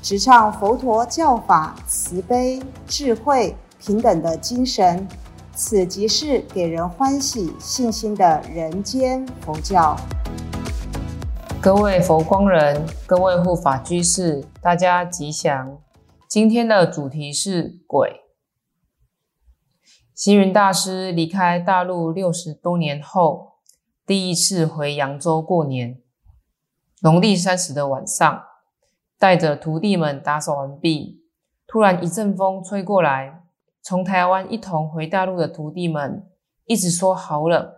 直唱佛陀教法慈悲、智慧、平等的精神。此即是给人欢喜、信心的人间佛教。各位佛光人，各位护法居士，大家吉祥。今天的主题是鬼。星云大师离开大陆六十多年后，第一次回扬州过年。农历三十的晚上，带着徒弟们打扫完毕，突然一阵风吹过来。从台湾一同回大陆的徒弟们一直说好冷，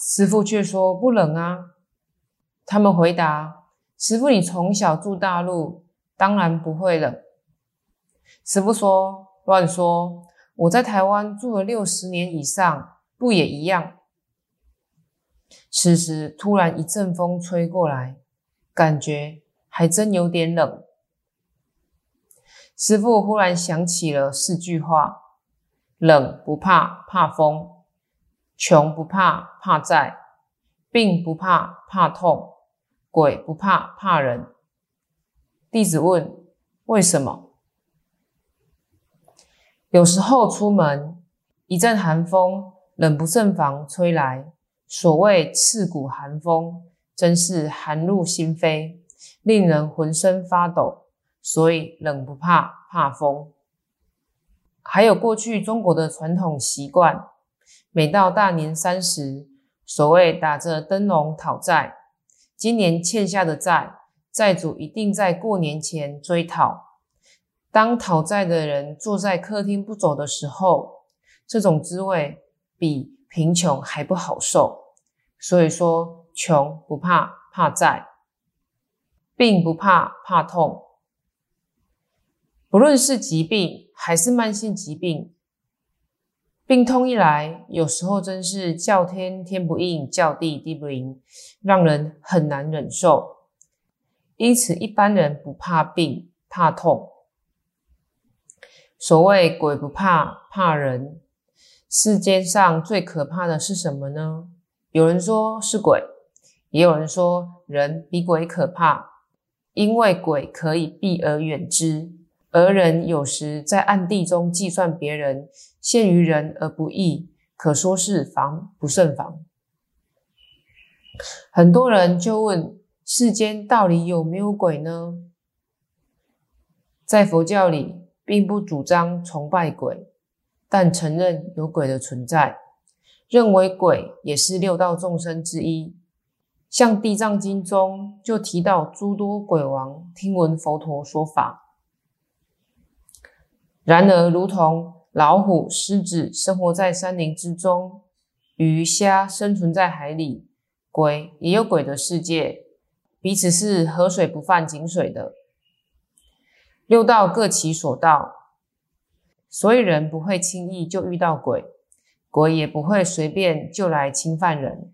师傅却说不冷啊。他们回答：“师傅，你从小住大陆，当然不会冷。”师傅说：“乱说，我在台湾住了六十年以上，不也一样？”此时突然一阵风吹过来，感觉还真有点冷。师傅忽然想起了四句话：冷不怕怕风，穷不怕怕债，病不怕怕痛，鬼不怕怕人。弟子问：为什么？有时候出门，一阵寒风冷不胜防吹来，所谓刺骨寒风，真是寒入心扉，令人浑身发抖。所以冷不怕怕风，还有过去中国的传统习惯，每到大年三十，所谓打着灯笼讨债，今年欠下的债，债主一定在过年前追讨。当讨债的人坐在客厅不走的时候，这种滋味比贫穷还不好受。所以说，穷不怕怕债，病不怕怕痛。不论是疾病还是慢性疾病，病痛一来，有时候真是叫天天不应，叫地地不灵，让人很难忍受。因此，一般人不怕病，怕痛。所谓鬼不怕怕人，世间上最可怕的是什么呢？有人说是鬼，也有人说人比鬼可怕，因为鬼可以避而远之。而人有时在暗地中计算别人，陷于人而不义，可说是防不胜防。很多人就问：世间到底有没有鬼呢？在佛教里，并不主张崇拜鬼，但承认有鬼的存在，认为鬼也是六道众生之一。像《地藏经》中就提到诸多鬼王听闻佛陀说法。然而，如同老虎、狮子生活在山林之中，鱼虾生存在海里，鬼也有鬼的世界，彼此是河水不犯井水的。六道各其所道，所以人不会轻易就遇到鬼，鬼也不会随便就来侵犯人。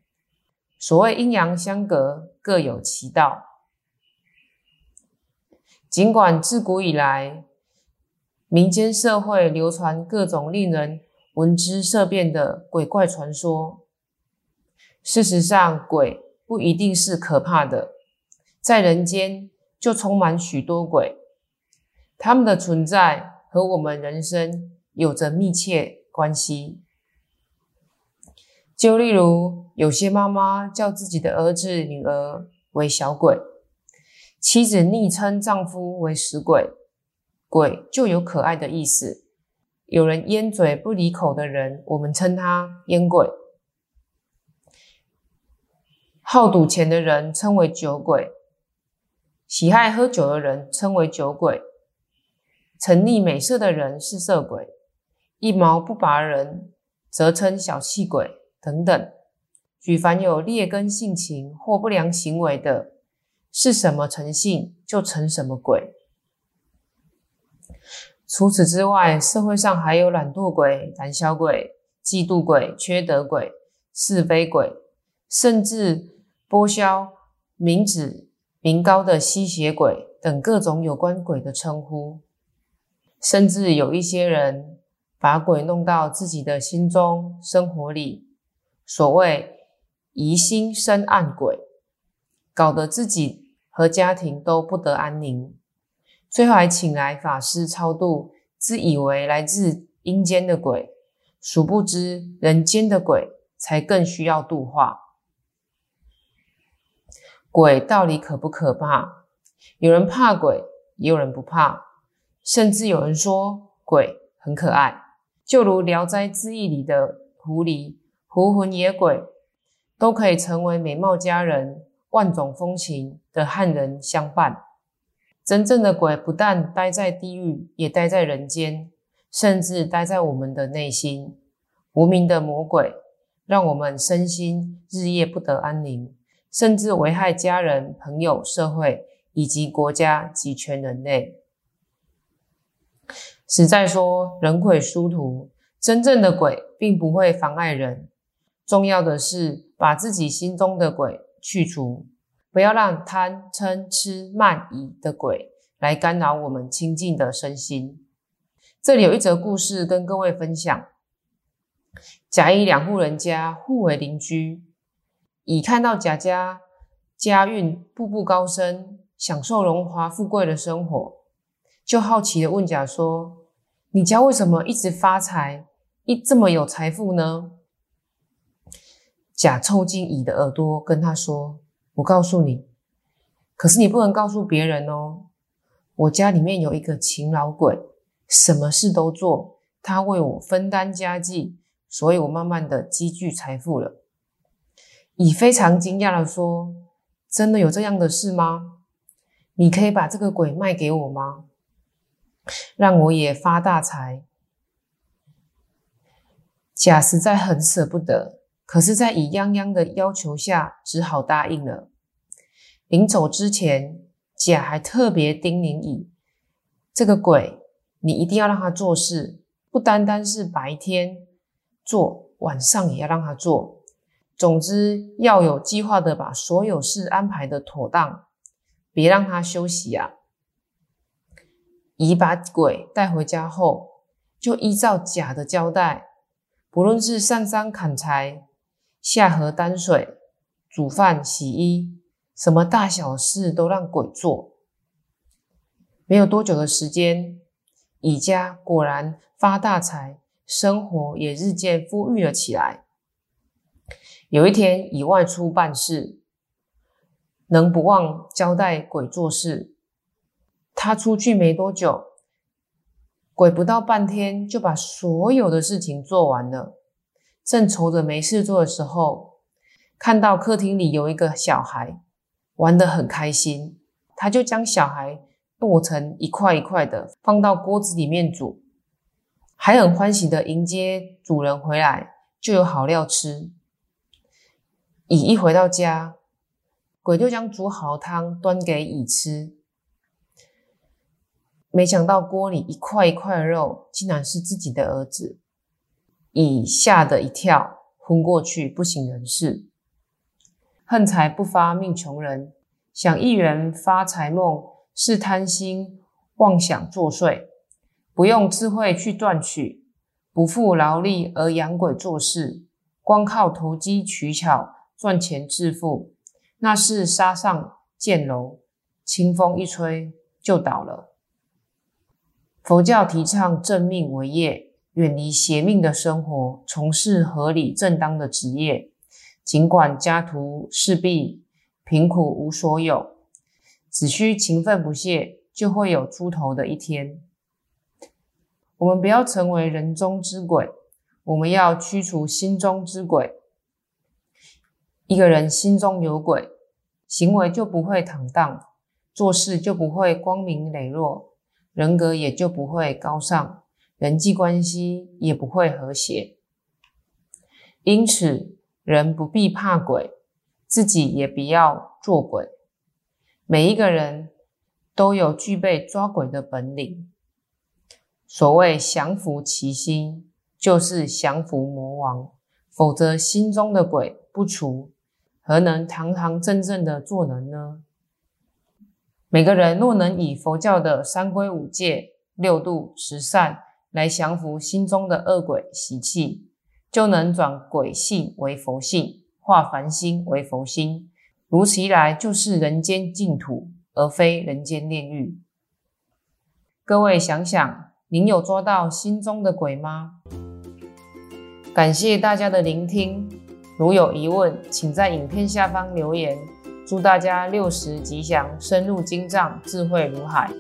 所谓阴阳相隔，各有其道。尽管自古以来，民间社会流传各种令人闻之色变的鬼怪传说。事实上，鬼不一定是可怕的，在人间就充满许多鬼，他们的存在和我们人生有着密切关系。就例如，有些妈妈叫自己的儿子、女儿为小鬼，妻子昵称丈夫为死鬼。鬼就有可爱的意思。有人烟嘴不离口的人，我们称他烟鬼；好赌钱的人称为酒鬼；喜爱喝酒的人称为酒鬼；沉溺美色的人是色鬼；一毛不拔人则称小气鬼等等。举凡有劣根性情或不良行为的，是什么成性就成什么鬼。除此之外，社会上还有懒惰鬼、胆小鬼、嫉妒鬼、缺德鬼、是非鬼，甚至剥削民脂民膏的吸血鬼等各种有关鬼的称呼。甚至有一些人把鬼弄到自己的心中、生活里，所谓疑心生暗鬼，搞得自己和家庭都不得安宁。最后还请来法师超度，自以为来自阴间的鬼，殊不知人间的鬼才更需要度化。鬼到底可不可怕？有人怕鬼，也有人不怕，甚至有人说鬼很可爱，就如《聊斋志异》里的狐狸、狐魂野鬼，都可以成为美貌佳人、万种风情的汉人相伴。真正的鬼不但待在地狱，也待在人间，甚至待在我们的内心。无名的魔鬼，让我们身心日夜不得安宁，甚至危害家人、朋友、社会以及国家及全人类。实在说，人鬼殊途，真正的鬼并不会妨碍人，重要的是把自己心中的鬼去除。不要让贪嗔痴慢疑的鬼来干扰我们清净的身心。这里有一则故事跟各位分享：甲乙两户人家互为邻居，乙看到甲家家运步步高升，享受荣华富贵的生活，就好奇的问甲说：“你家为什么一直发财，一这么有财富呢？”甲凑近乙的耳朵跟他说。我告诉你，可是你不能告诉别人哦。我家里面有一个勤劳鬼，什么事都做，他为我分担家计，所以我慢慢的积聚财富了。乙非常惊讶的说：“真的有这样的事吗？你可以把这个鬼卖给我吗？让我也发大财。”甲实在很舍不得。可是，在乙泱泱的要求下，只好答应了。临走之前，甲还特别叮咛乙：“这个鬼，你一定要让他做事，不单单是白天做，晚上也要让他做。总之，要有计划的把所有事安排的妥当，别让他休息啊。”乙把鬼带回家后，就依照甲的交代，不论是上山砍柴。下河担水、煮饭、洗衣，什么大小事都让鬼做。没有多久的时间，乙家果然发大财，生活也日渐富裕了起来。有一天，乙外出办事，能不忘交代鬼做事。他出去没多久，鬼不到半天就把所有的事情做完了。正愁着没事做的时候，看到客厅里有一个小孩玩得很开心，他就将小孩剁成一块一块的，放到锅子里面煮，还很欢喜的迎接主人回来，就有好料吃。乙一回到家，鬼就将煮好汤端给乙吃，没想到锅里一块一块的肉，竟然是自己的儿子。已吓得一跳，昏过去，不省人事。恨财不发，命穷人。想一人发财梦，是贪心妄想作祟，不用智慧去断取，不负劳力而养鬼做事，光靠投机取巧赚钱致富，那是沙上建楼，清风一吹就倒了。佛教提倡正命为业。远离邪命的生活，从事合理正当的职业。尽管家徒四壁、贫苦无所有，只需勤奋不懈，就会有出头的一天。我们不要成为人中之鬼，我们要驱除心中之鬼。一个人心中有鬼，行为就不会坦荡，做事就不会光明磊落，人格也就不会高尚。人际关系也不会和谐，因此人不必怕鬼，自己也不要做鬼。每一个人都有具备抓鬼的本领，所谓降服其心，就是降服魔王。否则，心中的鬼不除，何能堂堂正正的做人呢？每个人若能以佛教的三规五戒、六度十善来降服心中的恶鬼习气，就能转鬼性为佛性，化凡心为佛心。如此一来，就是人间净土，而非人间炼狱。各位想想。您有抓到心中的鬼吗？感谢大家的聆听。如有疑问，请在影片下方留言。祝大家六十吉祥，深入经藏，智慧如海。